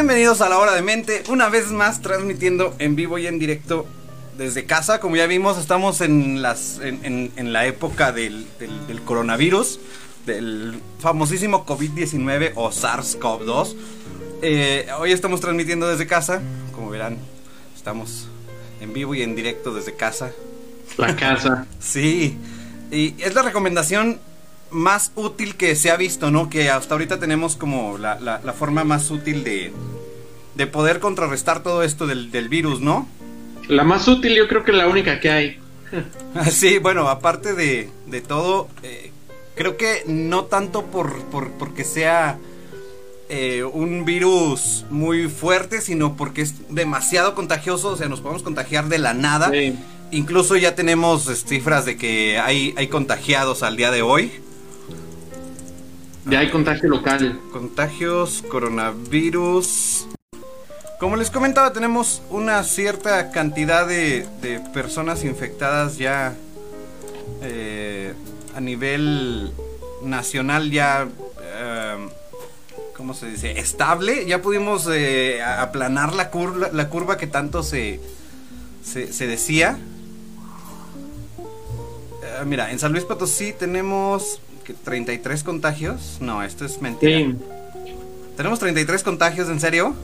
Bienvenidos a la hora de mente, una vez más transmitiendo en vivo y en directo desde casa. Como ya vimos, estamos en, las, en, la época del, coronavirus, del famosísimo COVID-19 o SARS-CoV-2. Eh, hoy estamos transmitiendo desde casa, como verán, estamos en vivo y en directo desde casa. La casa. sí, y es la recomendación más útil que se ha visto, ¿no? Que hasta ahorita tenemos como la, la, forma más útil de, de poder contrarrestar todo esto del, virus, ¿no? La más útil yo creo que la única que hay. sí, bueno, aparte de, de todo, eh, creo que no tanto por, por porque sea eh, un virus muy fuerte, sino porque es demasiado contagioso, o sea, nos podemos contagiar de la nada. Incluso ya tenemos cifras de que hay, hay contagiados al día de hoy. Ya hay contagio local. Contagios, coronavirus. Como les comentaba, tenemos una cierta cantidad de, personas infectadas ya eh, a nivel nacional ya... Eh, ¿Cómo se dice? Estable. Ya pudimos eh, aplanar la curva, la curva que tanto se, se, decía. mira, en San Luis Potosí tenemos 33 contagios. No, esto es mentira. ¿Tenemos 33 contagios, en serio?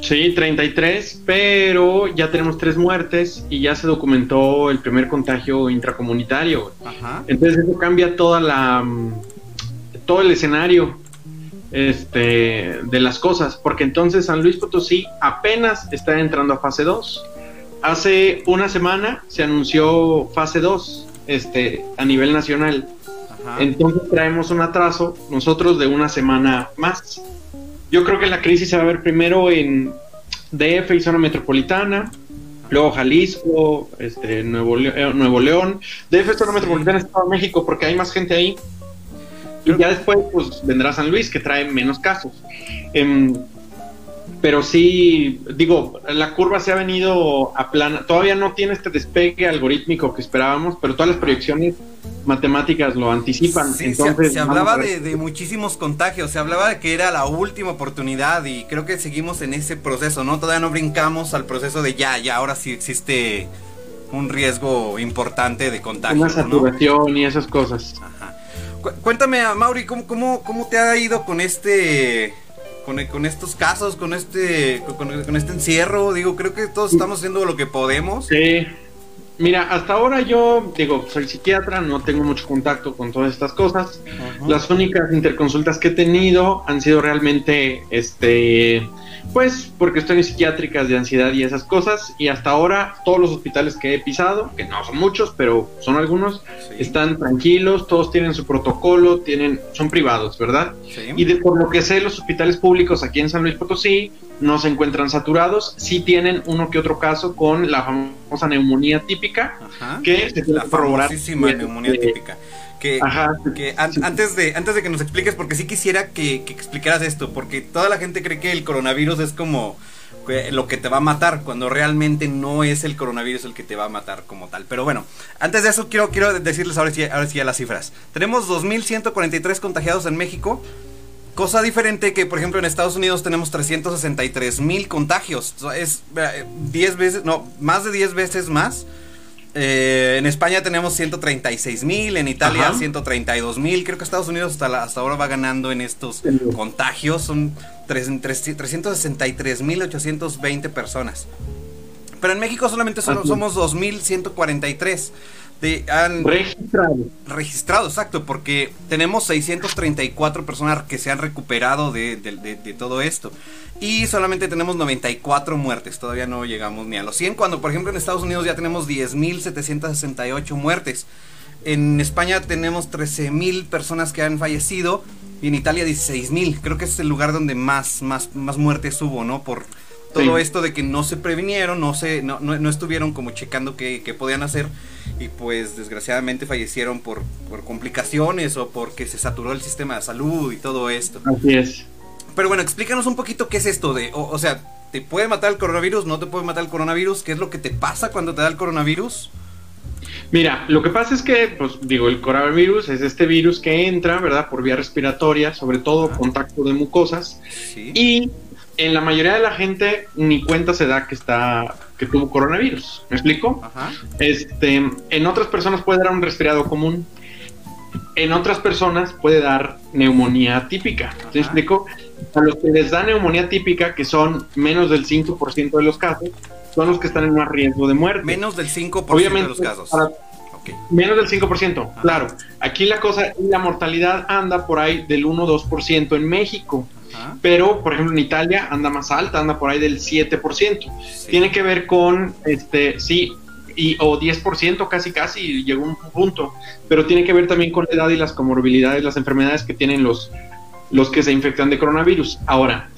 Sí, 33, pero ya tenemos tres muertes y ya se documentó el primer contagio intracomunitario. Entonces eso cambia toda la mm, todo el escenario este, de las cosas, porque entonces San Luis Potosí apenas está entrando a fase 2. Hace una semana se anunció fase 2 este, a nivel nacional. Entonces traemos un atraso nosotros de una semana más. Yo creo que la crisis se va a ver primero en DF y zona metropolitana, luego Jalisco, este, Nuevo, eh, Nuevo León, DF, zona metropolitana, Estado de México, porque hay más gente ahí. Y ya después pues vendrá San Luis, que trae menos casos. Em, pero sí, digo, la curva se ha venido a plana. Todavía no tiene este despegue algorítmico que esperábamos, pero todas las proyecciones matemáticas lo anticipan. Entonces, se, hablaba de, muchísimos contagios, se hablaba de que era la última oportunidad y creo que seguimos en ese proceso, ¿no? Todavía no brincamos al proceso de ya, ya, ahora sí existe un riesgo importante de contagio. Una saturación y esas cosas. Ajá. cuéntame, Mauri, ¿cómo, cómo, ¿cómo te ha ido con este con, estos casos, con este, con, este encierro. Digo, creo que todos estamos haciendo lo que podemos. Sí. Mira, hasta ahora yo digo, soy psiquiatra, no tengo mucho contacto con todas estas cosas. Las únicas interconsultas que he tenido han sido realmente este pues por cuestiones psiquiátricas de ansiedad y esas cosas. Y hasta ahora todos los hospitales que he pisado, que no son muchos, pero son algunos, están tranquilos, todos tienen su protocolo, tienen, son privados, ¿verdad? Y de, por lo que sé, los hospitales públicos aquí en San Luis Potosí no se encuentran saturados, sí tienen uno que otro caso con la famosa neumonía típica, que se la famosísima neumonía típica. Que, que antes, de, antes de que nos expliques, porque sí quisiera que, explicaras esto, porque toda la gente cree que el coronavirus es como lo que te va a matar, cuando realmente no es el coronavirus el que te va a matar como tal. Pero bueno, antes de eso quiero, quiero decirles ahora sí, ahora sí ya las cifras. Tenemos 2.143 contagiados en México. Cosa diferente que, por ejemplo, en Estados Unidos tenemos 363 mil contagios. Es 10 eh, veces, no, más de 10 veces más eh, en España tenemos 136 mil, en Italia 132 mil. Creo que Estados Unidos hasta, hasta ahora va ganando en estos contagios. Son 363 mil 820 personas. Pero en México solamente somos 2.143 de, han registrado. Registrado, exacto, porque tenemos 634 personas que se han recuperado de, todo esto. Y solamente tenemos 94 muertes, todavía no llegamos ni a los 100, cuando por ejemplo en Estados Unidos ya tenemos 10.768 muertes. En España tenemos 13.000 personas que han fallecido y en Italia 16.000. Creo que es el lugar donde más, más, más muertes hubo, ¿no? Por todo esto de que no se previnieron, no, se, no, no, estuvieron como checando qué, qué podían hacer y pues desgraciadamente fallecieron por, por complicaciones o porque se saturó el sistema de salud y todo esto. Así es. Pero bueno, explícanos un poquito qué es esto de, o, sea, ¿te puede matar el coronavirus? ¿No te puede matar el coronavirus? ¿Qué es lo que te pasa cuando te da el coronavirus? Mira, lo que pasa es que, pues digo, el coronavirus es este virus que entra, ¿verdad? Por vía respiratoria, sobre todo contacto de mucosas. Sí. Y en la mayoría de la gente ni cuenta se da que está que tuvo coronavirus. ¿Me explico? Este, en otras personas puede dar un resfriado común. En otras personas puede dar neumonía típica. ¿Me explico? A los que les da neumonía típica, que son menos del 5% de los casos, son los que están en más riesgo de muerte. Menos del 5% de los casos. Menos del 5%, claro. Aquí la cosa, la mortalidad anda por ahí del 1-2% en México. Pero, por ejemplo, en Italia anda más alta, anda por ahí del 7%. Tiene que ver con, este, sí, y, o 10% casi casi, llegó un punto. Pero tiene que ver también con la edad y las comorbilidades, las enfermedades que tienen los, los que se infectan de coronavirus. Ahora,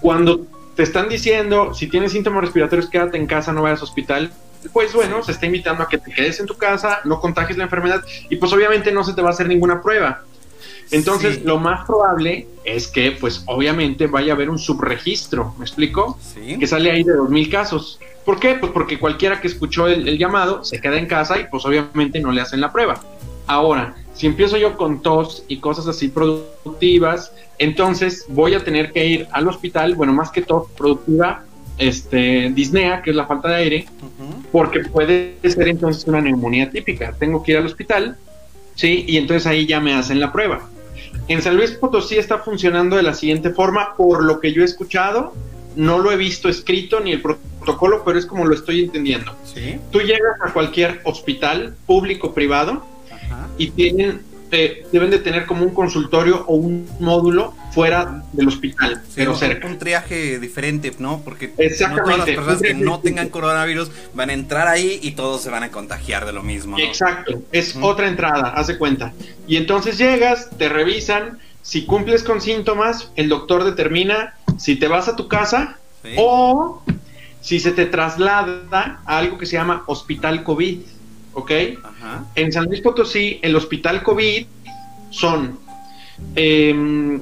cuando te están diciendo, si tienes síntomas respiratorios, quédate en casa, no vayas al hospital, pues bueno, se está invitando a que te quedes en tu casa, no contagies la enfermedad y pues obviamente no se te va a hacer ninguna prueba. Entonces, lo más probable es que, pues obviamente vaya a haber un subregistro, ¿me explico? Que sale ahí de 2.000 casos. ¿Por qué? Pues porque cualquiera que escuchó el, llamado se queda en casa y pues obviamente no le hacen la prueba. Ahora, si empiezo yo con tos y cosas así productivas, entonces voy a tener que ir al hospital, bueno, más que tos productiva, este, disnea, que es la falta de aire, porque puede ser entonces una neumonía típica. Tengo que ir al hospital, ¿sí? Y entonces ahí ya me hacen la prueba. En San Luis Potosí está funcionando de la siguiente forma, por lo que yo he escuchado, no lo he visto escrito ni el protocolo, pero es como lo estoy entendiendo. Tú llegas a cualquier hospital público privado y tienen deben de tener como un consultorio o un módulo fuera del hospital, pero cerca. Un triaje diferente, ¿no? Porque no todas las personas que no tengan coronavirus van a entrar ahí y todos se van a contagiar de lo mismo. Exacto, es otra entrada, haz de cuenta. Y entonces llegas, te revisan, si cumples con síntomas, el doctor determina si te vas a tu casa o si se te traslada a algo que se llama hospital COVID. ¿Ok? En San Luis Potosí, el hospital COVID son em,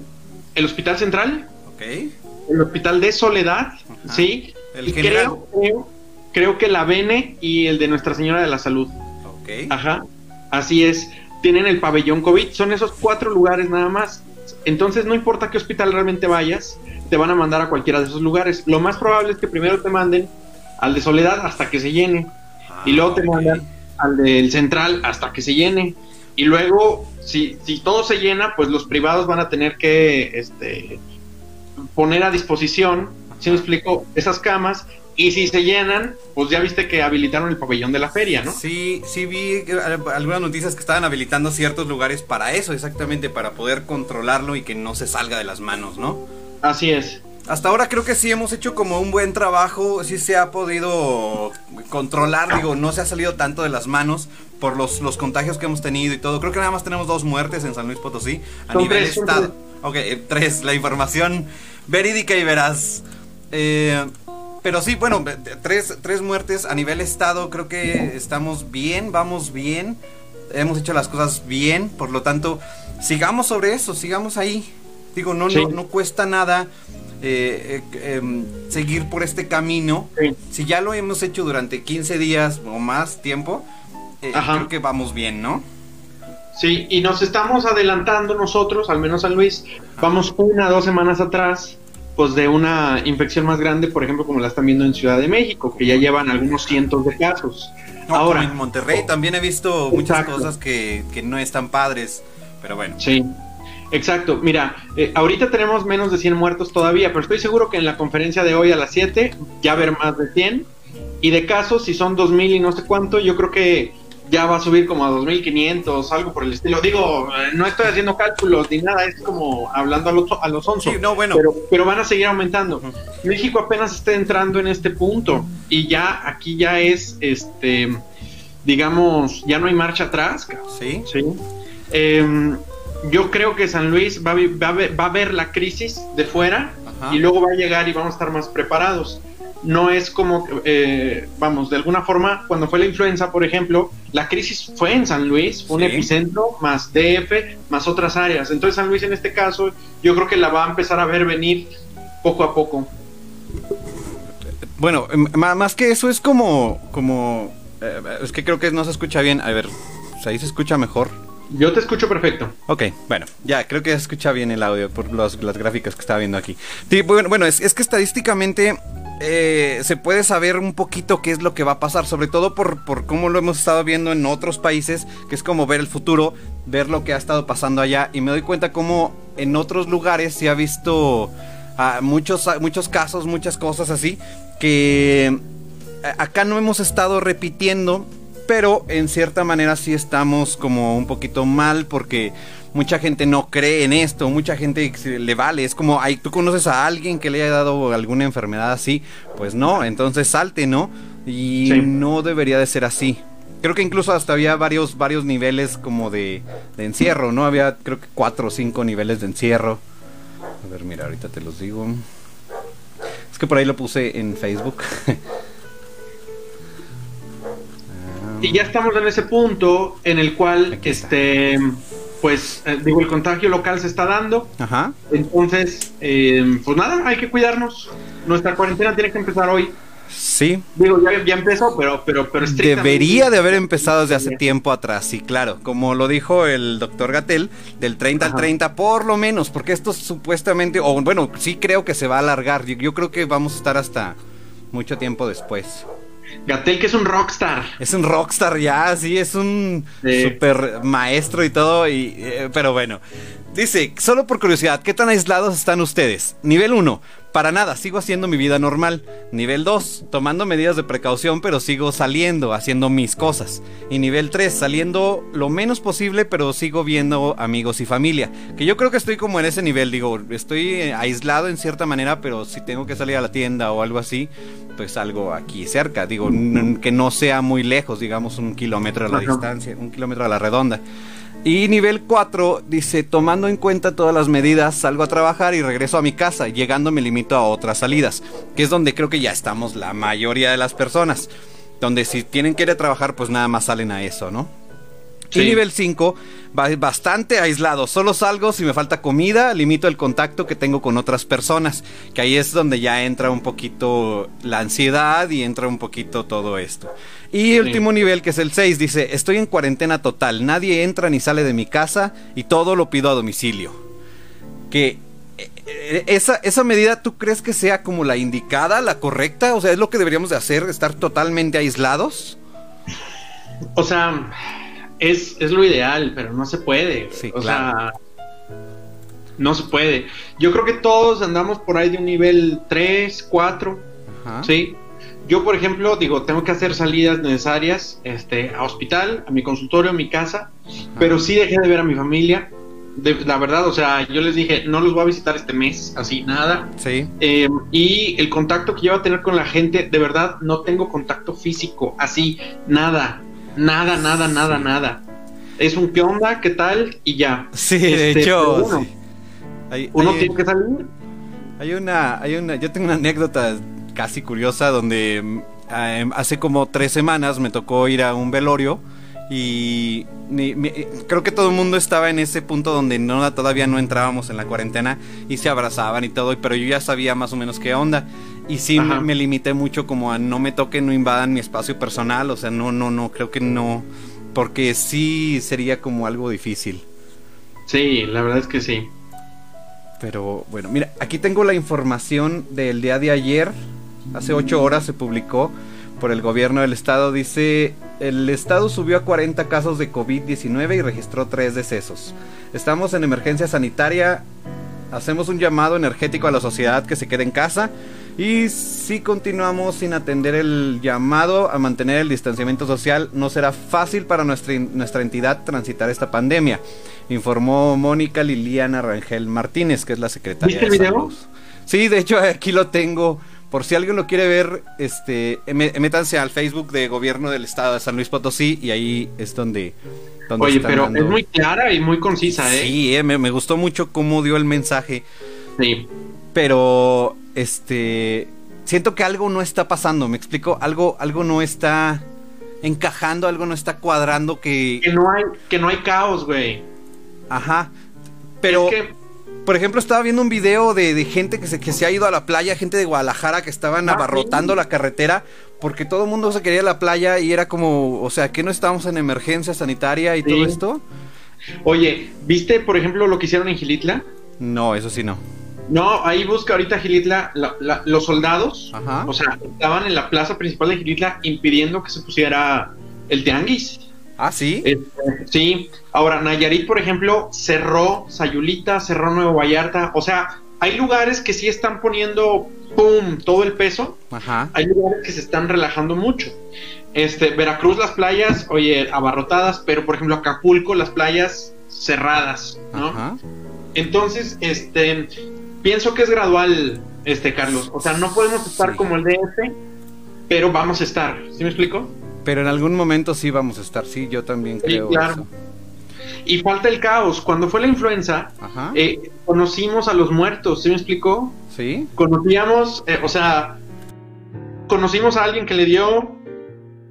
el hospital central, el hospital de Soledad, ¿sí? El creo, creo, que la Bene y el de Nuestra Señora de la Salud. Ajá, así es. Tienen el pabellón COVID, son esos cuatro lugares nada más. Entonces, no importa qué hospital realmente vayas, te van a mandar a cualquiera de esos lugares. Lo más probable es que primero te manden al de Soledad hasta que se llene. y luego te ah, mandan al del central hasta que se llene. Y luego, si, si todo se llena, pues los privados van a tener que este, poner a disposición, si me explico, esas camas. Y si se llenan, pues ya viste que habilitaron el pabellón de la feria, ¿no? Sí, sí vi algunas noticias que estaban habilitando ciertos lugares para eso, exactamente, para poder controlarlo y que no se salga de las manos, ¿no? Así es. Hasta ahora creo que sí hemos hecho como un buen trabajo, sí se ha podido controlar, digo, no se ha salido tanto de las manos por los, los contagios que hemos tenido y todo. Creo que nada más tenemos dos muertes en San Luis Potosí a nivel estado. Ok, eh, tres, la información verídica y veraz. Eh, pero sí, bueno, tres, tres muertes a nivel estado, creo que estamos bien, vamos bien, hemos hecho las cosas bien, por lo tanto, sigamos sobre eso, sigamos ahí. Digo, no, no, no cuesta nada eh, eh, em, seguir por este camino. Si ya lo hemos hecho durante 15 días o más tiempo, eh, creo que vamos bien, ¿no? Sí, y nos estamos adelantando nosotros, al menos a Luis, vamos una, dos semanas atrás, pues de una infección más grande, por ejemplo, como la están viendo en Ciudad de México, que ya llevan algunos cientos de casos. Ahora, en Monterrey también he visto muchas cosas que, que no están padres, pero bueno. Sí, Exacto, mira, eh, ahorita tenemos menos de 100 muertos todavía, pero estoy seguro que en la conferencia de hoy a las 7 ya haber más de 100. Y de casos, si son 2.000 y no sé cuánto, yo creo que ya va a subir como a 2.500, algo por el estilo. Digo, eh, no estoy haciendo cálculos ni nada, es como hablando a los, a los 11. no, bueno. pero, van a seguir aumentando. México apenas está entrando en este punto y ya aquí ya es, este, digamos, ya no hay marcha atrás. Sí. Sí. Eh, yo creo que San Luis va a, va a, ver, la crisis de fuera y luego va a llegar y vamos a estar más preparados. No es como, eh, vamos, de alguna forma, cuando fue la influenza, por ejemplo, la crisis fue en San Luis, fue un epicentro, más DF, más otras áreas. Entonces San Luis en este caso, yo creo que la va a empezar a ver venir poco a poco. Bueno, em, más que eso es como, como, eh, es que creo que no se escucha bien. A ver, ahí se escucha mejor. Yo te escucho perfecto. Ok, bueno, ya creo que se escucha bien el audio por las gráficas que estaba viendo aquí. bueno, bueno es, que estadísticamente eh, se puede saber un poquito qué es lo que va a pasar, sobre todo por, por cómo lo hemos estado viendo en otros países, que es como ver el futuro, ver lo que ha estado pasando allá, y me doy cuenta cómo en otros lugares se ha visto ah, muchos, muchos casos, muchas cosas así, que eh, acá no hemos estado repitiendo pero en cierta manera sí estamos como un poquito mal porque mucha gente no cree en esto, mucha gente le vale, es como, ay, tú conoces a alguien que le haya dado alguna enfermedad así, pues no, entonces salte, ¿no? Y no debería de ser así. Creo que incluso hasta había varios, varios niveles como de, de encierro, ¿no? Había creo que cuatro o cinco niveles de encierro. A ver, mira, ahorita te los digo. Es que por ahí lo puse en Facebook. Y ya estamos en ese punto en el cual, este, pues, eh, digo, el contagio local se está dando. Ajá. Entonces, eh, pues nada, hay que cuidarnos. Nuestra cuarentena tiene que empezar hoy. Sí. Digo, ya, empezó, pero, pero, pero Debería de haber empezado desde hace tiempo atrás, sí, claro. Como lo dijo el doctor Gatel, del 30 al 30 por lo menos, porque esto supuestamente, o bueno, sí creo que se va a alargar. yo creo que vamos a estar hasta mucho tiempo después. Gatel que es un rockstar. Es un rockstar ya, sí, es un super maestro y todo, y, eh, pero bueno. Dice, solo por curiosidad, ¿qué tan aislados están ustedes? Nivel 1, para nada, sigo haciendo mi vida normal. Nivel 2, tomando medidas de precaución, pero sigo saliendo, haciendo mis cosas. Y nivel 3, saliendo lo menos posible, pero sigo viendo amigos y familia. Que yo creo que estoy como en ese nivel, digo, estoy aislado en cierta manera, pero si tengo que salir a la tienda o algo así, pues algo aquí cerca. Digo, que no sea muy lejos, digamos un kilómetro a la distancia, un kilómetro a la redonda. Y nivel 4 dice, tomando en cuenta todas las medidas, salgo a trabajar y regreso a mi casa, llegando me limito a otras salidas, que es donde creo que ya estamos la mayoría de las personas, donde si tienen que ir a trabajar, pues nada más salen a eso, ¿no? Y nivel 5, bastante aislado. Solo salgo si me falta comida, limito el contacto que tengo con otras personas. Que ahí es donde ya entra un poquito la ansiedad y entra un poquito todo esto. Y último nivel, que es el 6, dice, estoy en cuarentena total. Nadie entra ni sale de mi casa y todo lo pido a domicilio. Que eh, eh, esa, esa medida, ¿tú crees que sea como la indicada, la correcta? O sea, ¿es lo que deberíamos de hacer, estar totalmente aislados? O sea es, lo ideal, pero no se puede. o sea, no se puede. Yo creo que todos andamos por ahí de un nivel 3, 4, ¿sí? Yo, por ejemplo, digo, tengo que hacer salidas necesarias este, a hospital, a mi consultorio, a mi casa, pero sí dejé de ver a mi familia. la verdad, o sea, yo les dije, no los voy a visitar este mes, así, nada. Sí. Em, y el contacto que yo a tener con la gente, de verdad, no tengo contacto físico, así, nada. Nada, nada, nada, nada. Es un qué onda, qué tal y ya. Sí, de este, hecho. Uno, tiene que salir. Hay una, hay una, yo tengo una anécdota casi curiosa donde mm, em, hace como tres semanas me tocó ir a un velorio y creo que todo el mundo estaba en ese punto donde no todavía no entrábamos en la cuarentena y se abrazaban y todo, pero yo ya sabía más o menos qué onda. Y sí me, limité mucho como a no me toquen, no invadan mi espacio personal, o sea, no, no, no, creo que no, porque sí sería como algo difícil. Sí, la verdad es que sí. Pero bueno, mira, aquí tengo la información del día de ayer, hace ocho horas se publicó por el gobierno del estado. Dice, el estado subió a 40 casos de COVID-19 y registró tres decesos. Estamos en emergencia sanitaria, hacemos un llamado energético a la sociedad que se quede en casa y si continuamos sin atender el llamado a mantener el distanciamiento social, no será fácil para nuestra, nuestra entidad transitar esta pandemia, informó Mónica Liliana Rangel Martínez, que es la secretaria ¿Viste el video? Sí, de hecho aquí lo tengo. Por si alguien lo quiere ver, este, métanse al Facebook de Gobierno del Estado de San Luis Potosí y ahí es donde... Oye, pero es muy clara y muy concisa, ¿eh? Sí, eh, me, me gustó mucho cómo dio el mensaje. Sí. Pero este, siento que algo no está pasando, me explico, algo, algo no está encajando, algo no está cuadrando que... Que no hay, que no hay caos, güey. Ajá, pero... Por ejemplo, estaba viendo un video de, gente que se, que se ha ido a la playa, gente de Guadalajara que estaban ah, abarrotando la carretera porque todo el mundo se quería a la playa y era como, o sea, que no estábamos en emergencia sanitaria y todo esto. Oye, ¿viste, por ejemplo, lo que hicieron en Gilitla? No, eso sí no. No, ahí busca ahorita Gilitla los soldados, o sea, estaban en la plaza principal de Gilitla impidiendo que se pusiera el tianguis. Ah, sí. Este, sí. Ahora, Nayarit, por ejemplo, cerró Sayulita, cerró Nuevo Vallarta. O sea, hay lugares que sí están poniendo, ¡pum!, todo el peso. Ajá. Hay lugares que se están relajando mucho. Este, Veracruz, las playas, oye, abarrotadas, pero por ejemplo, Acapulco, las playas cerradas, ¿no? Ajá. Entonces, este, pienso que es gradual, este, Carlos. O sea, no podemos estar como el DF, pero vamos a estar. ¿Sí me explico? Pero en algún momento sí vamos a estar, sí, yo también creo. claro. Y falta el caos. Cuando fue la influenza, eh, conocimos a los muertos, ¿sí me explicó? Sí. Conocíamos, eh, o sea, conocimos a alguien que le dio,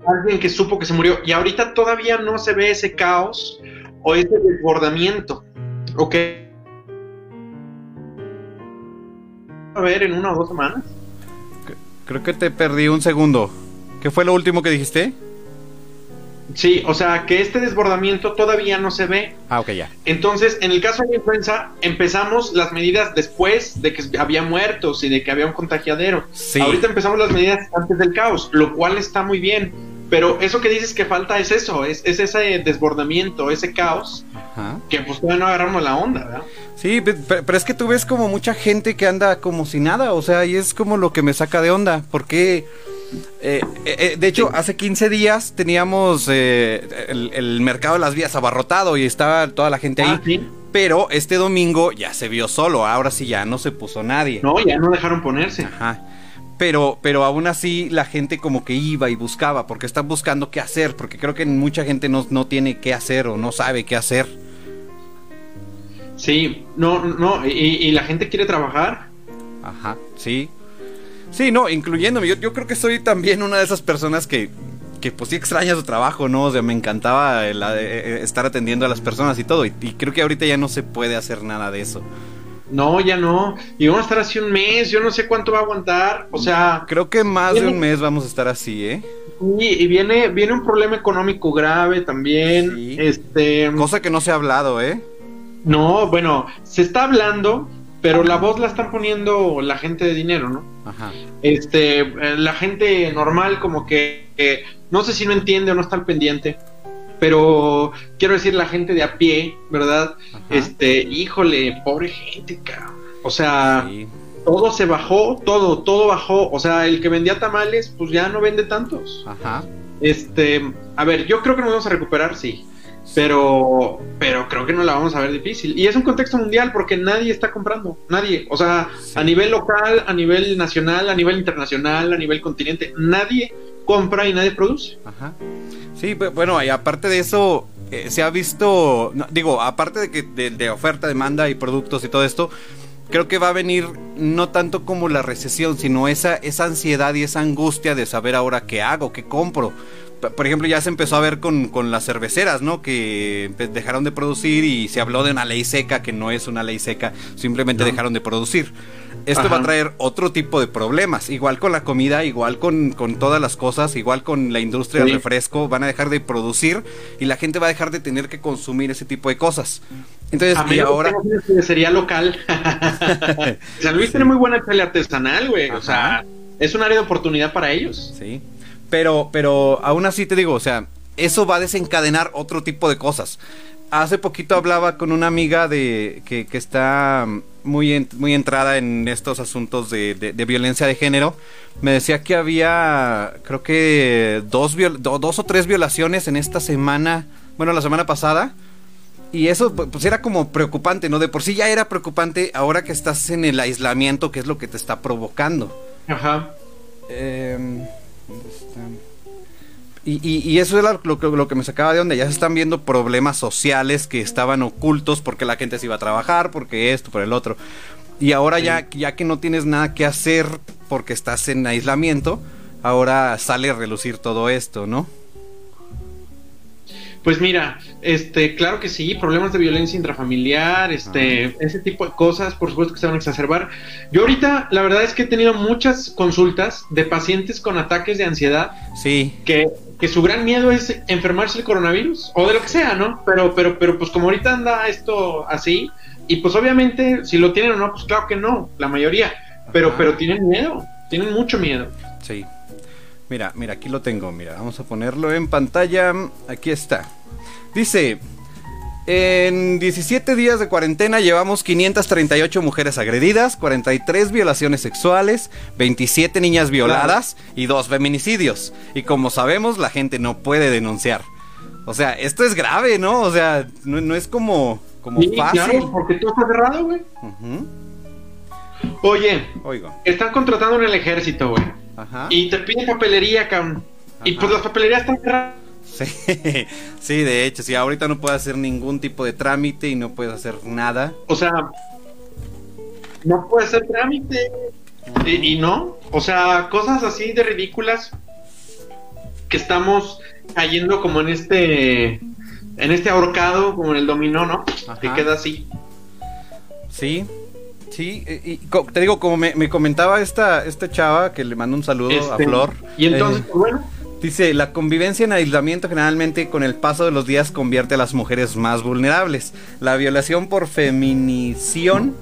a alguien que supo que se murió, y ahorita todavía no se ve ese caos o ese desbordamiento, ¿ok? A ver, en una o dos semanas. Creo que te perdí un segundo. ¿Qué fue lo último que dijiste? Sí, o sea, que este desbordamiento todavía no se ve. Ah, ok, ya. Entonces, en el caso de la influenza, empezamos las medidas después de que había muertos y de que había un contagiadero. Sí. Ahorita empezamos las medidas antes del caos, lo cual está muy bien. Pero eso que dices que falta es eso, es, ese desbordamiento, ese caos, que pues todavía no agarramos la onda, ¿verdad? Sí, pero, es que tú ves como mucha gente que anda como si nada, o sea, y es como lo que me saca de onda, porque eh, eh, eh, de hecho, hace 15 días teníamos el, mercado de las vías abarrotado y estaba toda la gente ahí. Ah, pero este domingo ya se vio solo, ahora sí ya no se puso nadie. No, ya no dejaron ponerse. Ajá. Pero, pero aún así la gente como que iba y buscaba, porque están buscando qué hacer, porque creo que mucha gente no, no tiene qué hacer o no sabe qué hacer. Sí, no, no, y, y la gente quiere trabajar. Ajá, sí. Sí, no, incluyéndome. Yo, yo creo que soy también una de esas personas que, que pues sí extraña su trabajo, ¿no? O sea, me encantaba eh, eh, estar atendiendo a las personas y todo. Y, creo que ahorita ya no se puede hacer nada de eso. No, ya no. Y vamos a estar así un mes. Yo no sé cuánto va a aguantar. O sea. Creo que más de un mes vamos a estar así, ¿eh? Y, viene, viene un problema económico grave también. Este. Cosa que no se ha hablado, ¿eh? No, bueno, se está hablando, pero la voz la están poniendo la gente de dinero, ¿no? Ajá. Este, eh, la gente normal como que no sé si no entiende o no está al pendiente, pero quiero decir la gente de a pie, ¿verdad? Este, híjole, pobre gente, cabrón. O sea, todo se bajó, todo, todo bajó. O sea, el que vendía tamales, pues ya no vende tantos. Ajá. Este, a ver, yo creo que nos vamos a recuperar, sí. Pero, pero creo que no la vamos a ver difícil. Y es un contexto mundial porque nadie está comprando. Nadie. O sea, a nivel local, a nivel nacional, a nivel internacional, a nivel continente, nadie compra y nadie produce. Ajá. Sí, bueno, y aparte de eso, eh, se ha visto, digo, aparte de que de, oferta, demanda y productos y todo esto, creo que va a venir no tanto como la recesión, sino esa, esa ansiedad y esa angustia de saber ahora qué hago, qué compro por ejemplo, ya se empezó a ver con, las cerveceras, ¿no? Que dejaron de producir y se habló de una ley seca, que no es una ley seca, simplemente dejaron de producir. Esto va a traer otro tipo de problemas, igual con la comida, igual con, todas las cosas, igual con la industria del refresco, van a dejar de producir y la gente va a dejar de tener que consumir ese tipo de cosas. Entonces, y ahora... Sería local. San Luis tiene muy buena chale artesanal, güey. O sea, es un área de oportunidad para ellos. Sí. Pero, pero aún así te digo, o sea, eso va a desencadenar otro tipo de cosas. Hace poquito hablaba con una amiga de que, está muy, muy entrada en estos asuntos de, violencia de género. Me decía que había, creo que dos, dos o tres violaciones en esta semana, bueno, la semana pasada. Y eso pues era como preocupante, ¿no? De por sí ya era preocupante ahora que estás en el aislamiento, que es lo que te está provocando. Ajá. Eh, y, eso es lo, que me sacaba de onda. Ya se están viendo problemas sociales que estaban ocultos porque la gente se iba a trabajar, porque esto, por el otro. Y ahora ya, ya que no tienes nada que hacer porque estás en aislamiento, ahora sale a relucir todo esto, ¿no? Pues mira, este, claro que sí, problemas de violencia intrafamiliar, este, ese tipo de cosas, por supuesto que se van a exacerbar. Yo ahorita, la verdad es que he tenido muchas consultas de pacientes con ataques de ansiedad. Sí. Que, que su gran miedo es enfermarse el coronavirus, o de lo que sea, ¿no? Pero, pero, pero, pues como ahorita anda esto así, y pues obviamente, si lo tienen o no, pues claro que no, la mayoría. Pero, pero tienen miedo, tienen mucho miedo. Sí. Mira, mira, aquí lo tengo, mira, vamos a ponerlo en pantalla. Aquí está. Dice, en 17 días de cuarentena llevamos 538 mujeres agredidas, 43 violaciones sexuales, 27 niñas violadas y 2 feminicidios. Y como sabemos, la gente no puede denunciar. O sea, esto es grave, ¿no? O sea, no, es como, como sí, Claro, porque tú estás cerrado, güey. Oye, Oigo. están contratando en el ejército, güey. Y te piden papelería, cabrón. Y pues las papelerías están cerradas. Sí, sí, de hecho, sí, ahorita no puedes hacer ningún tipo de trámite y no puedes hacer nada. O sea, no puedes hacer trámite. y, no, o sea, cosas así de ridículas que estamos cayendo como en este en este ahorcado, como en el dominó, ¿no? Que queda así. Sí, Sí, y, te digo, como me, comentaba esta, esta chava, que le mando un saludo a este, Flor. Y entonces, eh, bueno. Dice, la convivencia en aislamiento generalmente con el paso de los días convierte a las mujeres más vulnerables. La violación por feminición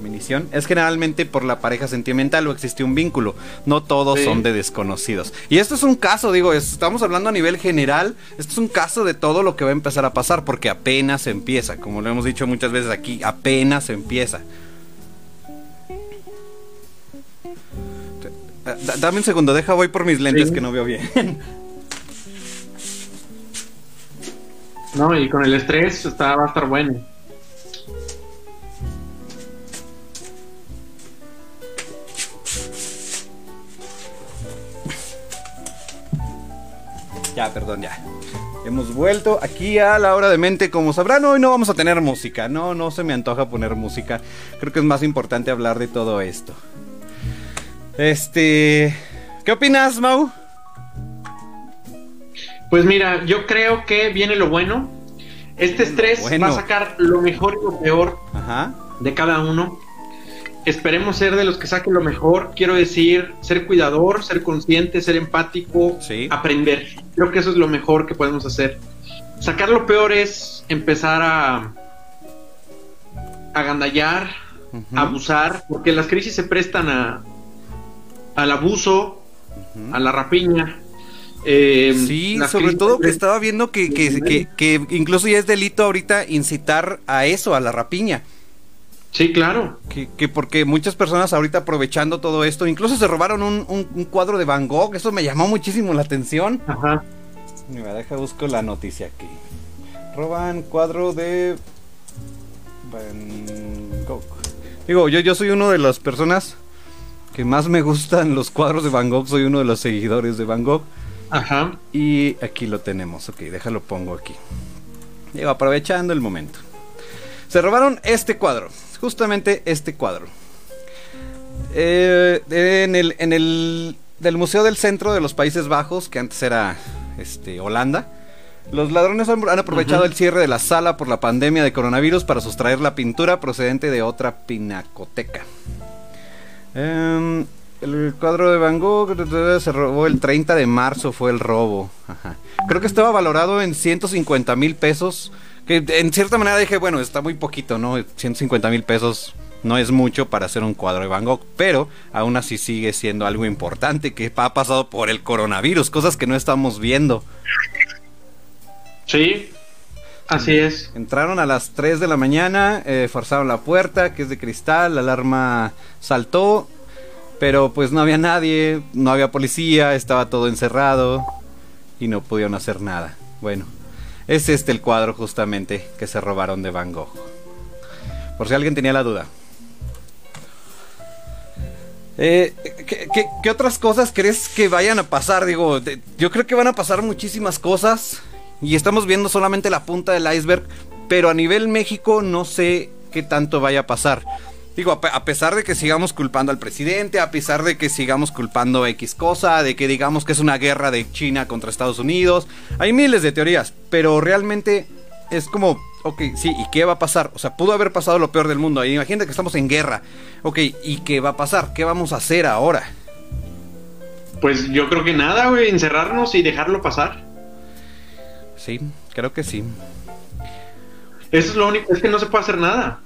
feminición es generalmente por la pareja sentimental o existe un vínculo. No todos son de desconocidos. Y esto es un caso, digo, estamos hablando a nivel general. Esto es un caso de todo lo que va a empezar a pasar porque apenas empieza. Como lo hemos dicho muchas veces aquí, apenas empieza. Dame un segundo, deja voy por mis lentes que no veo bien. No, y con el estrés está, va a estar bueno. Ya, perdón, ya. Hemos vuelto aquí a la hora de mente. Como sabrán, hoy no vamos a tener música. No, no se me antoja poner música. Creo que es más importante hablar de todo esto. Este. ¿Qué opinas, Mau? Pues mira, yo creo que viene lo bueno. Este estrés va a sacar lo mejor y lo peor de cada uno. Esperemos ser de los que saquen lo mejor. Quiero decir, ser cuidador, ser consciente, ser empático, aprender. Creo que eso es lo mejor que podemos hacer. Sacar lo peor es empezar a agandallar, abusar, porque las crisis se prestan a, al abuso, a la rapiña. Eh, sí, sobre todo que estaba viendo que, que, incluso ya es delito ahorita incitar a eso, a la rapiña. Sí, claro. Que, porque muchas personas ahorita aprovechando todo esto, incluso se robaron un, un, cuadro de Van Gogh, eso me llamó muchísimo la atención. Ajá. Mira, deja busco la noticia aquí. Roban cuadro de Van Gogh. Digo, yo, yo soy uno de las personas que más me gustan los cuadros de Van Gogh. Soy uno de los seguidores de Van Gogh. Ajá. Y aquí lo tenemos. Ok, déjalo pongo aquí. Digo, aprovechando el momento. Se robaron este cuadro. Justamente este cuadro. Eh, en el, en el del Museo del Centro de los Países Bajos, que antes era este, Holanda. Los ladrones han, aprovechado el cierre de la sala por la pandemia de coronavirus para sustraer la pintura procedente de otra pinacoteca. Em, el cuadro de Van Gogh se robó el 30 de marzo, fue el robo. Creo que estaba valorado en 150 mil pesos. Que en cierta manera dije, bueno, está muy poquito, ¿no? 150 mil pesos no es mucho para hacer un cuadro de Van Gogh, pero aún así sigue siendo algo importante que ha pasado por el coronavirus, cosas que no estamos viendo. Sí, así es. Entraron a las 3 de la mañana, eh, forzaron la puerta, que es de cristal, la alarma saltó, pero pues no había nadie, no había policía, estaba todo encerrado y no pudieron hacer nada. Bueno, es este el cuadro justamente que se robaron de Van Gogh. Por si alguien tenía la duda. Eh, ¿qué, otras cosas crees que vayan a pasar? Digo, yo creo que van a pasar muchísimas cosas y estamos viendo solamente la punta del iceberg, pero a nivel México no sé qué tanto vaya a pasar. Digo, a, pesar de que sigamos culpando al presidente, a pesar de que sigamos culpando X cosa, de que digamos que es una guerra de China contra Estados Unidos, hay miles de teorías, pero realmente es como, ok, sí, ¿y qué va a pasar? O sea, pudo haber pasado lo peor del mundo. Imagínate que estamos en guerra. Ok, ¿y qué va a pasar? ¿Qué vamos a hacer ahora? Pues yo creo que nada, güey, encerrarnos y dejarlo pasar. Sí, creo que sí. Eso es lo único, es que no se puede hacer nada.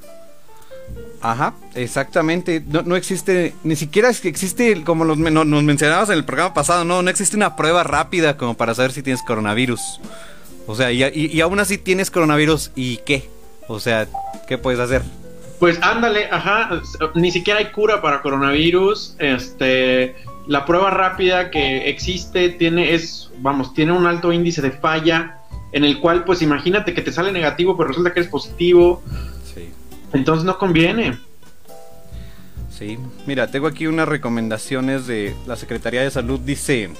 Ajá, exactamente. No, existe, ni siquiera existe, como nos, nos mencionabas en el programa pasado, no, no existe una prueba rápida como para saber si tienes coronavirus. O sea, y, y, aún así tienes coronavirus, ¿y qué? O sea, ¿qué puedes hacer? Pues ándale, ajá, ni siquiera hay cura para coronavirus. Este, la prueba rápida que existe tiene es, vamos, tiene un alto índice de falla en el cual, pues imagínate que te sale negativo, pero resulta que es positivo. Sí. Entonces no conviene. Sí, mira, tengo aquí unas recomendaciones de la Secretaría de Salud. Dice,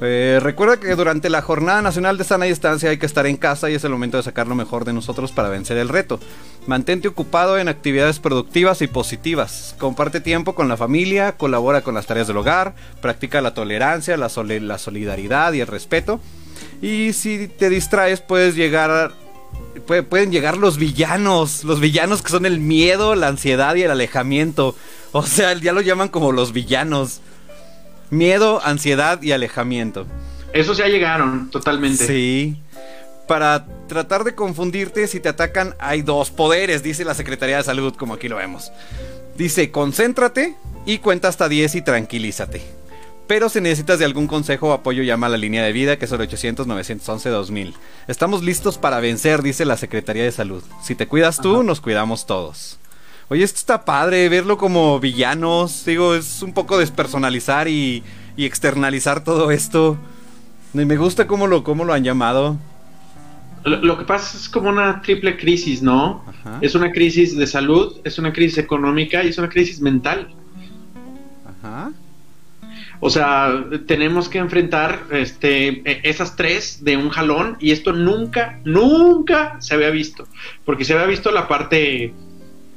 eh, recuerda que durante la Jornada Nacional de Sana Distancia hay que estar en casa y es el momento de sacar lo mejor de nosotros para vencer el reto. Mantente ocupado en actividades productivas y positivas. Comparte tiempo con la familia, colabora con las tareas del hogar, practica la tolerancia, la, la solidaridad y el respeto. Y si te distraes puedes llegar pueden llegar los villanos, los villanos que son el miedo, la ansiedad y el alejamiento. O sea, ya lo llaman como los villanos. Miedo, ansiedad y alejamiento. Esos ya llegaron, totalmente. Sí. Para tratar de confundirte, si te atacan, hay dos poderes, dice la Secretaría de Salud, como aquí lo vemos. Dice, concéntrate y cuenta hasta 10 y tranquilízate. Pero si necesitas de algún consejo o apoyo, llama a la línea de vida que es el 800-911-2000. Estamos listos para vencer, dice la Secretaría de Salud. Si te cuidas tú, nos cuidamos todos. Oye, esto está padre, verlo como villanos. Digo, es un poco despersonalizar y, externalizar todo esto. Y me gusta cómo lo, cómo lo han llamado. Lo, que pasa es como una triple crisis, ¿no? Es una crisis de salud, es una crisis económica y es una crisis mental. Ajá. O sea, tenemos que enfrentar este, e, esas tres de un jalón y esto nunca, nunca se había visto. Porque se había visto la parte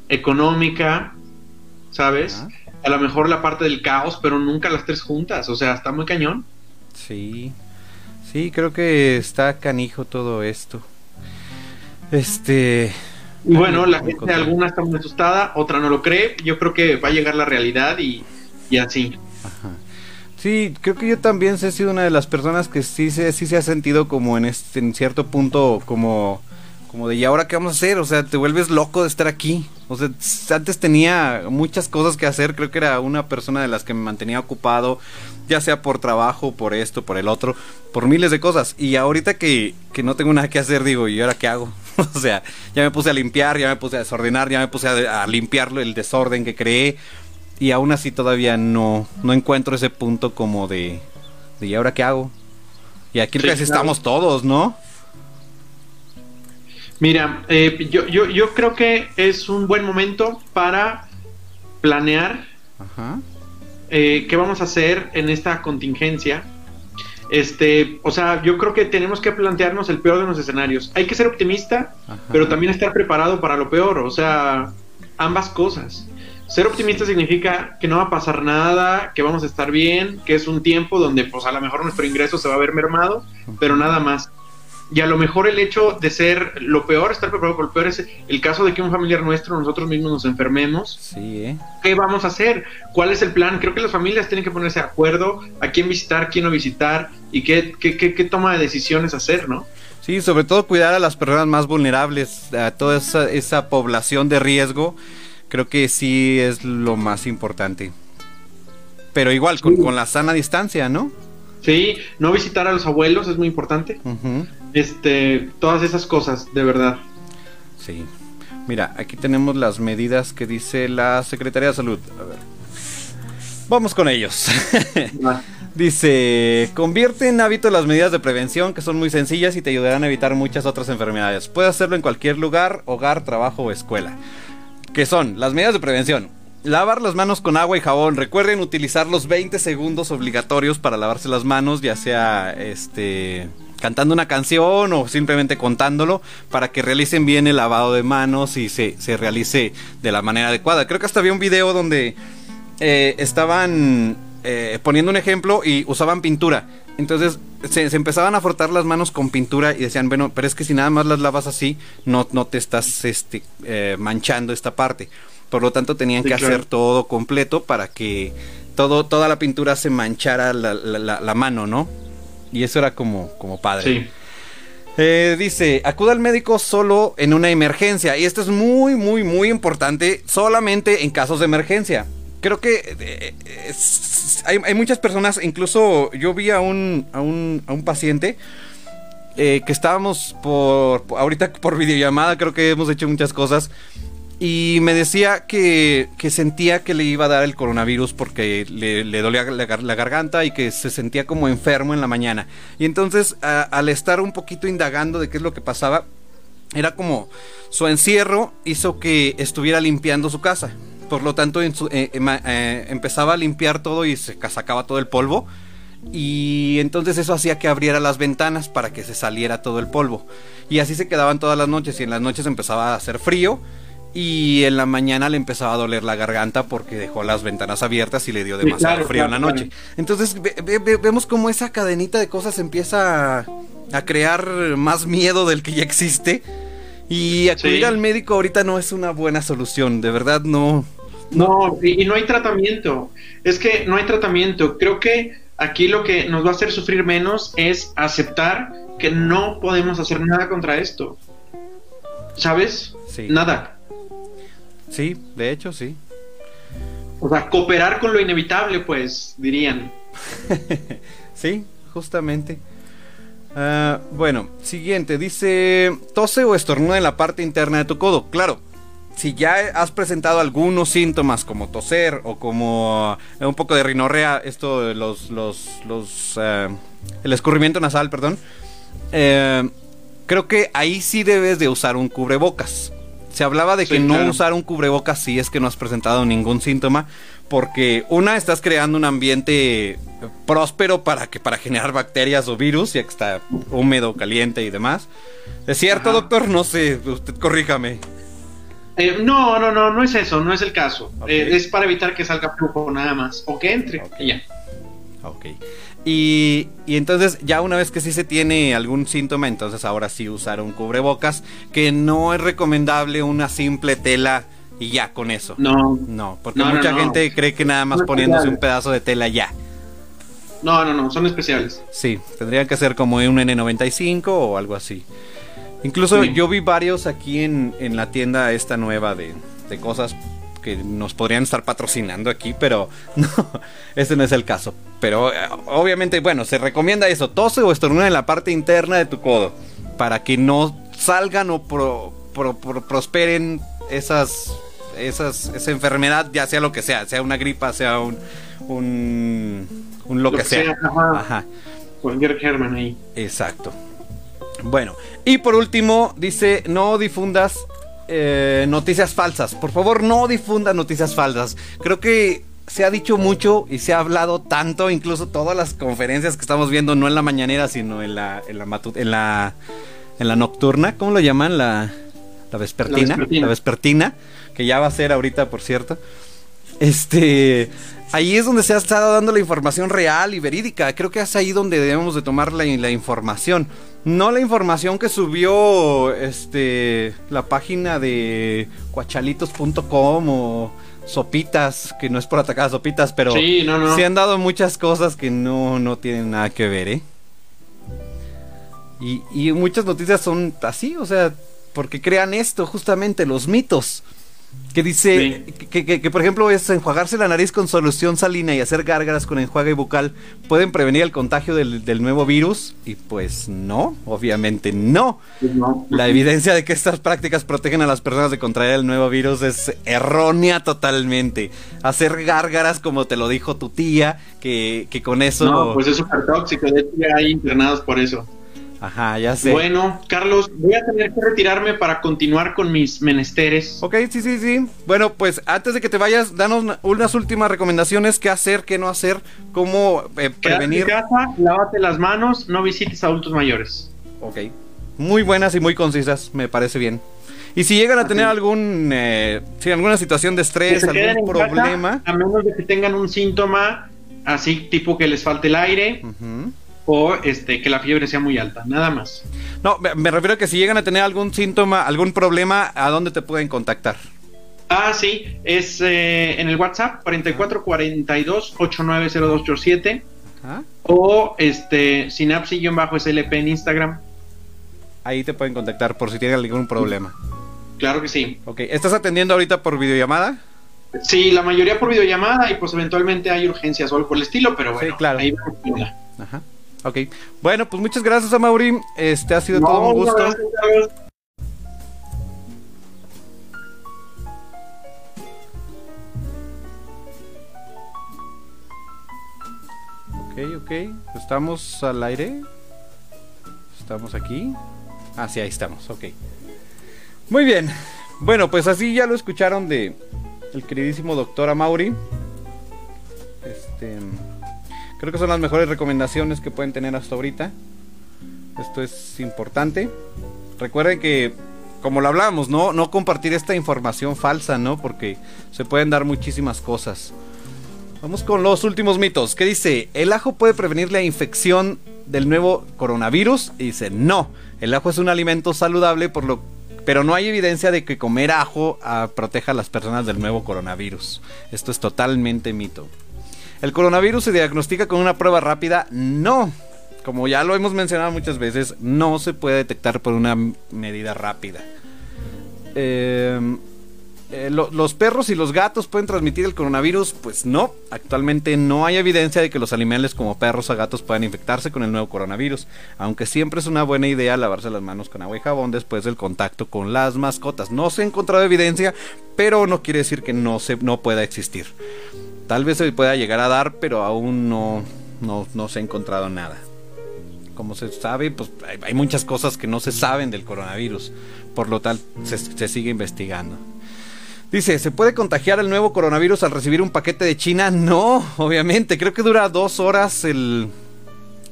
económica, ¿sabes? A lo mejor la parte del caos, pero nunca las tres juntas, o sea, está muy cañón. Sí, sí, creo que está canijo todo esto. Este... Bueno, la gente alguna está muy asustada, otra no lo cree, yo creo que va a llegar la realidad y, y así. Sí, creo que yo también he sido una de las personas que sí se, sí se ha sentido como en, este, en cierto punto como como de, ¿y ahora qué vamos a hacer? O sea, te vuelves loco de estar aquí. O sea, antes tenía muchas cosas que hacer, creo que era una persona de las que me mantenía ocupado, ya sea por trabajo, por esto, por el otro, por miles de cosas. Y ahorita que, que no tengo nada que hacer, digo, ¿y ahora qué hago? o sea, ya me puse a limpiar, ya me puse a desordenar, ya me puse a, a limpiarlo, el desorden que creé. Y aún así todavía no, no encuentro ese punto como de, de ¿y ahora qué hago? Y aquí casi estamos todos, ¿no? Mira, eh, yo, yo, yo, creo que es un buen momento para planear eh, qué vamos a hacer en esta contingencia. Este, o sea, yo creo que tenemos que plantearnos el peor de los escenarios. Hay que ser optimista, pero también estar preparado para lo peor. O sea, ambas cosas. Ser optimista significa que no va a pasar nada, que vamos a estar bien, que es un tiempo donde pues a lo mejor nuestro ingreso se va a ver mermado, pero nada más. Y a lo mejor el hecho de ser lo peor, estar preparado por lo peor, es el caso de que un familiar nuestro, nosotros mismos nos enfermemos. Sí, ¿eh? ¿Qué vamos a hacer? ¿Cuál es el plan? Creo que las familias tienen que ponerse de acuerdo a quién visitar, quién no visitar y qué, qué, qué, toma de decisiones hacer, ¿no? Sí, sobre todo cuidar a las personas más vulnerables, a toda esa, esa población de riesgo. Creo que sí es lo más importante. Pero igual, con, con la sana distancia, ¿no? Sí, no visitar a los abuelos es muy importante. Este, todas esas cosas, de verdad. Sí. Mira, aquí tenemos las medidas que dice la Secretaría de Salud. A ver. Vamos con ellos. Dice, convierte en hábito las medidas de prevención que son muy sencillas y te ayudarán a evitar muchas otras enfermedades. Puedes hacerlo en cualquier lugar, hogar, trabajo o escuela. ¿Qué son? Las medidas de prevención. Lavar las manos con agua y jabón. Recuerden utilizar los 20 segundos obligatorios para lavarse las manos, ya sea este cantando una canción o simplemente contándolo para que realicen bien el lavado de manos y se, se realice de la manera adecuada. Creo que hasta había un video donde eh, estaban eh, poniendo un ejemplo y usaban pintura. Entonces se, empezaban a frotar las manos con pintura y decían, bueno, pero es que si nada más las lavas así, no, no te estás este, eh, manchando esta parte. Por lo tanto, tenían que hacer todo completo para que todo, toda la pintura se manchara la, la, mano, ¿no? Y eso era como, como padre. Sí. Eh, dice, acuda al médico solo en una emergencia. Y esto es muy, muy, muy importante, solamente en casos de emergencia. Creo que eh, hay, muchas personas, incluso yo vi a un, a un, a un paciente eh, que estábamos por, ahorita por videollamada, creo que hemos hecho muchas cosas. Y me decía que, sentía que le iba a dar el coronavirus porque le, dolía la, garganta y que se sentía como enfermo en la mañana. Y entonces, al estar un poquito indagando de qué es lo que pasaba, era como su encierro hizo que estuviera limpiando su casa. Por lo tanto, en su, eh, eh, empezaba a limpiar todo y se sacaba todo el polvo. Y entonces eso hacía que abriera las ventanas para que se saliera todo el polvo. Y así se quedaban todas las noches. Y en las noches empezaba a hacer frío y en la mañana le empezaba a doler la garganta porque dejó las ventanas abiertas y le dio demasiado frío en la noche. Entonces vemos cómo esa cadenita de cosas empieza a, crear más miedo del que ya existe. Y acudir al médico ahorita no es una buena solución, de verdad no. No, y, no hay tratamiento. Es que no hay tratamiento. Creo que aquí lo que nos va a hacer sufrir menos es aceptar que no podemos hacer nada contra esto. ¿Sabes? Sí. Nada. Sí, de hecho, sí. O sea, cooperar con lo inevitable, pues, dirían. sí, justamente. Ah, bueno, siguiente, dice, tose o estornuda en la parte interna de tu codo. Claro, si ya has presentado algunos síntomas como toser o como eh, un poco de rinorrea, esto de los, los, los, eh, el escurrimiento nasal, perdón, eh, creo que ahí sí debes de usar un cubrebocas. Se hablaba de que no usar un cubrebocas si es que no has presentado ningún síntoma, porque una estás creando un ambiente próspero para que para generar bacterias o virus, ya que está húmedo, caliente y demás. ¿Es cierto, doctor? No sé, usted corríjame. Eh, no, no, no, no es eso, no es el caso. Eh, es para evitar que salga flujo nada más, o que entre, ya. Ok. Y, entonces ya una vez que sí se tiene algún síntoma, entonces ahora sí usar un cubrebocas, que no es recomendable una simple tela y ya con eso. No. No, porque mucha gente cree que nada más poniéndose un pedazo de tela ya. No, no, no, son especiales. Sí, tendrían que ser como un N95 o algo así. Incluso yo vi varios aquí en, en la tienda esta nueva de, de cosas que nos podrían estar patrocinando aquí, pero no, ese no es el caso. Pero eh, obviamente, bueno, se recomienda eso, tose o estornuda en la parte interna de tu codo, para que no salgan o prosperen esas, esas, esa enfermedad, ya sea lo que sea, sea una gripa, sea un, un, lo, que, sea. ajá. Cualquier germen ahí. Exacto. Bueno, y por último, dice, no difundas eh, noticias falsas. Por favor, no difundan noticias falsas. Creo que se ha dicho mucho y se ha hablado tanto, incluso todas las conferencias que estamos viendo, no en la mañanera, sino en la, en la, en la, en la nocturna, ¿cómo lo llaman? La, la vespertina, la vespertina, que ya va a ser ahorita, por cierto. Este, ahí es donde se ha estado dando la información real y verídica. Creo que es ahí donde debemos de tomar la, la información. No la información que subió este la página de cuachalitos.com o Sopitas, que no es por atacar a Sopitas, pero sí, se han dado muchas cosas que no, no tienen nada que ver, ¿eh? Y, y muchas noticias son así, o sea, porque crean esto, justamente, los mitos. Que dice que, por ejemplo, es enjuagarse la nariz con solución salina y hacer gárgaras con enjuague bucal pueden prevenir el contagio del, nuevo virus. Y pues no, obviamente no. Pues la evidencia de que estas prácticas protegen a las personas de contraer el nuevo virus es errónea totalmente. Hacer gárgaras, como te lo dijo tu tía, que, con eso. No, pues es súper tóxico. De hecho, hay internados por eso. Ajá, ya sé. Bueno, Carlos, voy a tener que retirarme para continuar con mis menesteres. Ok, sí, sí, sí. Bueno, pues antes de que te vayas, danos unas últimas recomendaciones, qué hacer, qué no hacer, cómo eh, prevenir. En casa, lávate las manos, no visites adultos mayores. Ok. Muy buenas y muy concisas, me parece bien. Y si llegan a tener algún, eh, si alguna situación de estrés, algún problema. a menos de que tengan un síntoma así tipo que les falte el aire. O este, que la fiebre sea muy alta, nada más. No, me refiero a que si llegan a tener algún síntoma, algún problema, ¿a dónde te pueden contactar? Ah, sí, es eh, en el WhatsApp 4442 890287 o este sinapsi-slp en Instagram. Ahí te pueden contactar por si tienen algún problema. Claro que sí. Ok, ¿estás atendiendo ahorita por videollamada? Sí, la mayoría por videollamada y pues eventualmente hay urgencias o algo por el estilo, pero bueno, claro. ahí Ajá. Ok. Bueno, pues muchas gracias a Mauri. Este ha sido todo un gusto. Ok, ok. Estamos al aire. Estamos aquí. Ah, sí, ahí estamos. Ok. Muy bien. Bueno, pues así ya lo escucharon de el queridísimo doctor Amauri. Este, creo que son las mejores recomendaciones que pueden tener hasta ahorita. Esto es importante. Recuerden que, como lo hablábamos, ¿no? No compartir esta información falsa, ¿no? Porque se pueden dar muchísimas cosas. Vamos con los últimos mitos. ¿Qué dice? ¿El ajo puede prevenir la infección del nuevo coronavirus? Y dice, no. El ajo es un alimento saludable, por lo pero no hay evidencia de que comer ajo ah, proteja a las personas del nuevo coronavirus. Esto es totalmente mito. ¿El coronavirus se diagnostica con una prueba rápida? No. Como ya lo hemos mencionado muchas veces, no se puede detectar por una medida rápida. Eh, eh, los perros y los gatos pueden transmitir el coronavirus, pues no. Actualmente no hay evidencia de que los animales como perros o gatos puedan infectarse con el nuevo coronavirus, aunque siempre es una buena idea lavarse las manos con agua y jabón después del contacto con las mascotas. No se ha encontrado evidencia, pero no quiere decir que no, se, no pueda existir. Tal vez se pueda llegar a dar, pero aún no, no, se ha encontrado nada. Como se sabe, pues hay, muchas cosas que no se saben del coronavirus, por lo tal se sigue investigando. Dice, ¿se puede contagiar el nuevo coronavirus al recibir un paquete de China? No, obviamente. Creo que dura dos horas el...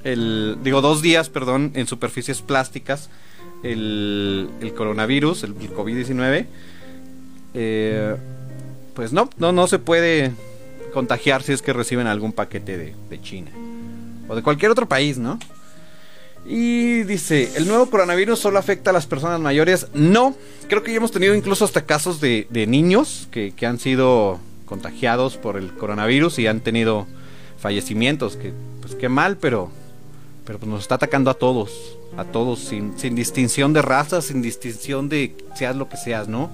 el digo, dos días, perdón, en superficies plásticas. El, el coronavirus, el, COVID-19. Eh, pues no, no, no se puede contagiar si es que reciben algún paquete de, de China. O de cualquier otro país, ¿no? Y dice, ¿el nuevo coronavirus solo afecta a las personas mayores? No, creo que ya hemos tenido incluso hasta casos de, niños que, han sido contagiados por el coronavirus y han tenido fallecimientos, que pues qué mal, pero, pero pues nos está atacando a todos, a todos, sin, sin distinción de raza, sin distinción de seas lo que seas, ¿no?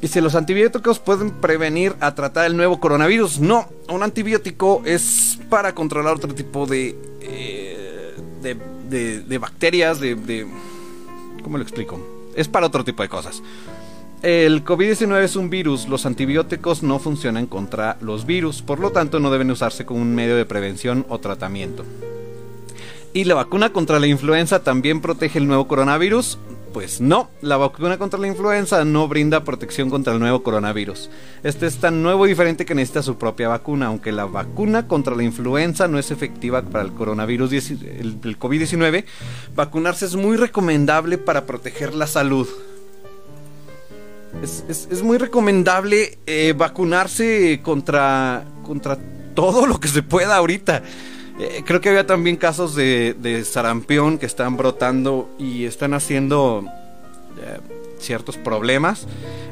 Dice, ¿los antibióticos pueden prevenir a tratar el nuevo coronavirus? No, un antibiótico es para controlar otro tipo de... Eh, de, bacterias, de, de... ¿Cómo lo explico? Es para otro tipo de cosas. El COVID-19 es un virus, los antibióticos no funcionan contra los virus, por lo tanto no deben usarse como un medio de prevención o tratamiento. ¿Y la vacuna contra la influenza también protege el nuevo coronavirus? Pues no, la vacuna contra la influenza no brinda protección contra el nuevo coronavirus. Este es tan nuevo y diferente que necesita su propia vacuna, aunque la vacuna contra la influenza no es efectiva para el coronavirus, el, COVID-19, vacunarse es muy recomendable para proteger la salud. Es, muy recomendable eh, vacunarse contra, contra todo lo que se pueda ahorita. Eh, creo que había también casos de, sarampión que están brotando y están haciendo eh, ciertos problemas.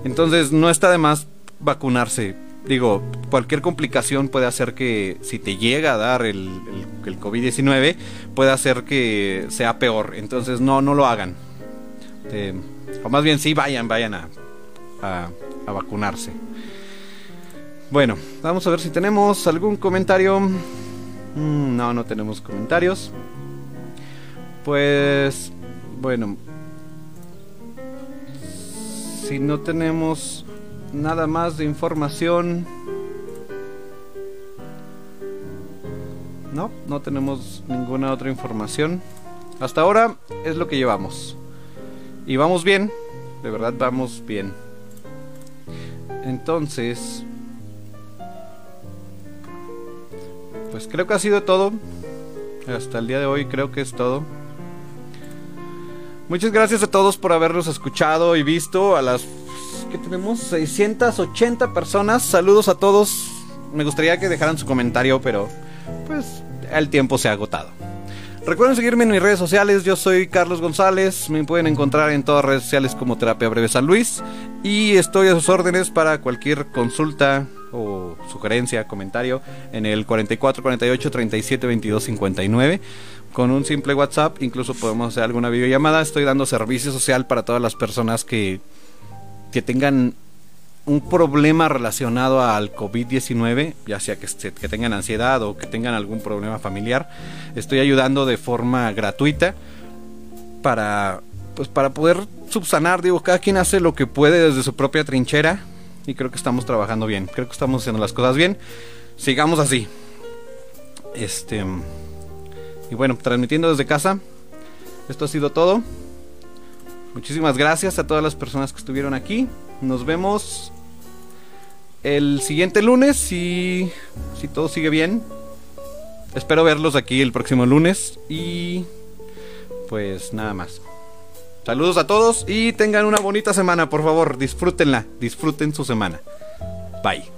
Entonces no está de más vacunarse. Digo, cualquier complicación puede hacer que si te llega a dar el, el, COVID-19, puede hacer que sea peor. Entonces no, no lo hagan. O más bien sí, vayan, vayan a, a vacunarse. Bueno, vamos a ver si tenemos algún comentario. Mm, no, no tenemos comentarios. Pues, bueno. Si no tenemos nada más de información... No, no tenemos ninguna otra información. Hasta ahora es lo que llevamos. Y vamos bien, de verdad vamos bien. Entonces, pues creo que ha sido todo. Hasta el día de hoy creo que es todo. Muchas gracias a todos por habernos escuchado y visto. A las que tenemos 680 personas. Saludos a todos. Me gustaría que dejaran su comentario, pero pues el tiempo se ha agotado. Recuerden seguirme en mis redes sociales, yo soy Carlos González, me pueden encontrar en todas las redes sociales como Terapia Breve San Luis y estoy a sus órdenes para cualquier consulta o sugerencia, comentario en el 44 48 37 22 59 con un simple WhatsApp, incluso podemos hacer alguna videollamada, estoy dando servicio social para todas las personas que que tengan un problema relacionado al COVID-19, ya sea que, que, tengan ansiedad o que tengan algún problema familiar, estoy ayudando de forma gratuita para, pues, para poder subsanar. Digo, cada quien hace lo que puede desde su propia trinchera y creo que estamos trabajando bien, creo que estamos haciendo las cosas bien. Sigamos así. Este. Y bueno, transmitiendo desde casa. Esto ha sido todo. Muchísimas gracias a todas las personas que estuvieron aquí. Nos vemos el siguiente lunes, si, si todo sigue bien. Espero verlos aquí el próximo lunes y pues nada más. Saludos a todos y tengan una bonita semana, por favor. Disfrútenla, disfruten su semana. Bye.